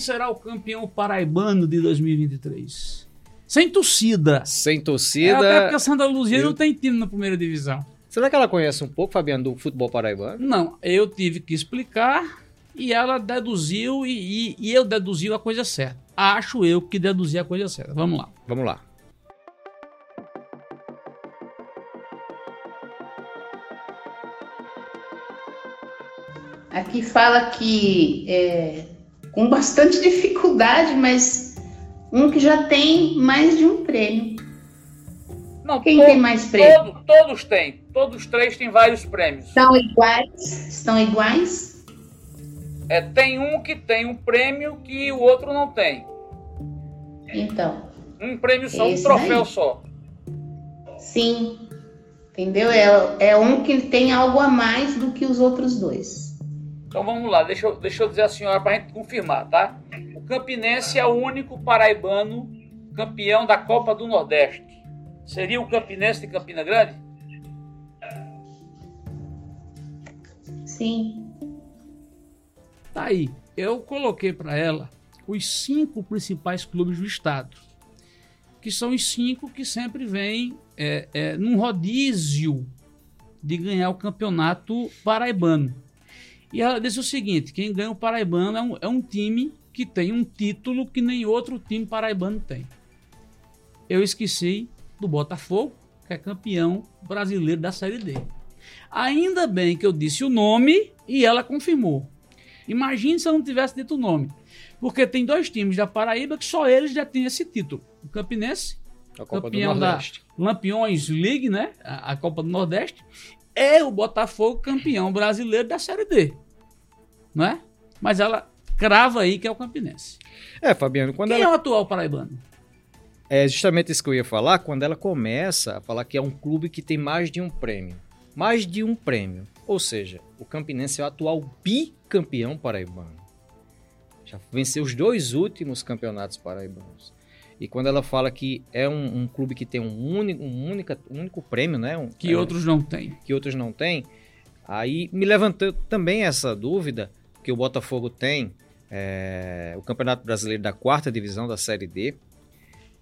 será o campeão paraibano de 2023? Sem torcida. Sem É, torcida. até porque a Santa Luzia eu- não tem time na primeira divisão. Será que ela conhece um pouco, Fabiano, do futebol paraibano? Não, eu tive que explicar e ela deduziu e, e- e eu deduzi a coisa certa. Acho eu que deduzi a coisa certa. Vamos lá. Vamos lá. Aqui fala que é, com bastante dificuldade, mas um que já tem mais de um prêmio. Não, Quem tem mais prêmio? todo- todos têm. Todos os três têm vários prêmios. Estão iguais? Estão iguais? É, tem um que tem um prêmio que o outro não tem. Então, Um prêmio só, um troféu daí. só. sim. Entendeu? É, é um que tem algo a mais do que os outros dois. Então vamos lá, deixa eu, deixa eu dizer a senhora para a gente confirmar, tá? O Campinense é o único paraibano campeão da Copa do Nordeste. Seria o Campinense de Campina Grande? Sim. Tá aí. Eu coloquei para ela os cinco principais clubes do estado, que são os cinco que sempre vêm é, é, num rodízio de ganhar o campeonato paraibano. E ela disse o seguinte: quem ganha o paraibano é um, é um time que tem um título que nem outro time paraibano tem. Eu esqueci do Botafogo, que é campeão brasileiro da Série D. Ainda bem que eu disse o nome e ela confirmou. Imagine se eu não tivesse dito o nome. Porque tem dois times da Paraíba que só eles já têm esse título. O Campinense, A Copa Campeão do da- Nordeste. Lampiões League, né? A, a Copa do Nordeste. É o Botafogo campeão brasileiro da Série D. Não é? Mas ela crava aí que é o Campinense. É, Fabiano, quando Quem ela é o atual paraibano? É justamente isso que eu ia falar, quando ela começa a falar que é um clube que tem mais de um prêmio. Mais de um prêmio. Ou seja, o Campinense é o atual bicampeão paraibano. Já venceu os dois últimos campeonatos paraibanos. E quando ela fala que é um, um clube que tem um único, um única, um único prêmio, né? Um- Que é, outros não têm. que outros não têm, aí me levantou também essa dúvida que o Botafogo tem é, o Campeonato Brasileiro da quarta divisão da Série D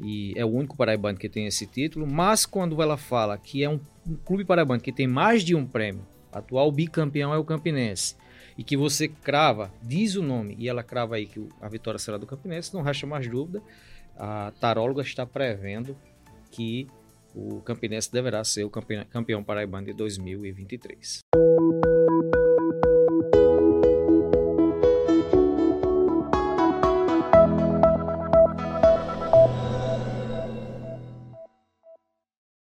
e é o único paraibano que tem esse título, mas quando ela fala que é um, um clube paraibano que tem mais de um prêmio, atual bicampeão é o Campinense, e que você crava, diz o nome, e ela crava aí que a vitória será do Campinense, não resta mais dúvida, a taróloga está prevendo que o Campinense deverá ser o campe- campeão paraibano de 2023.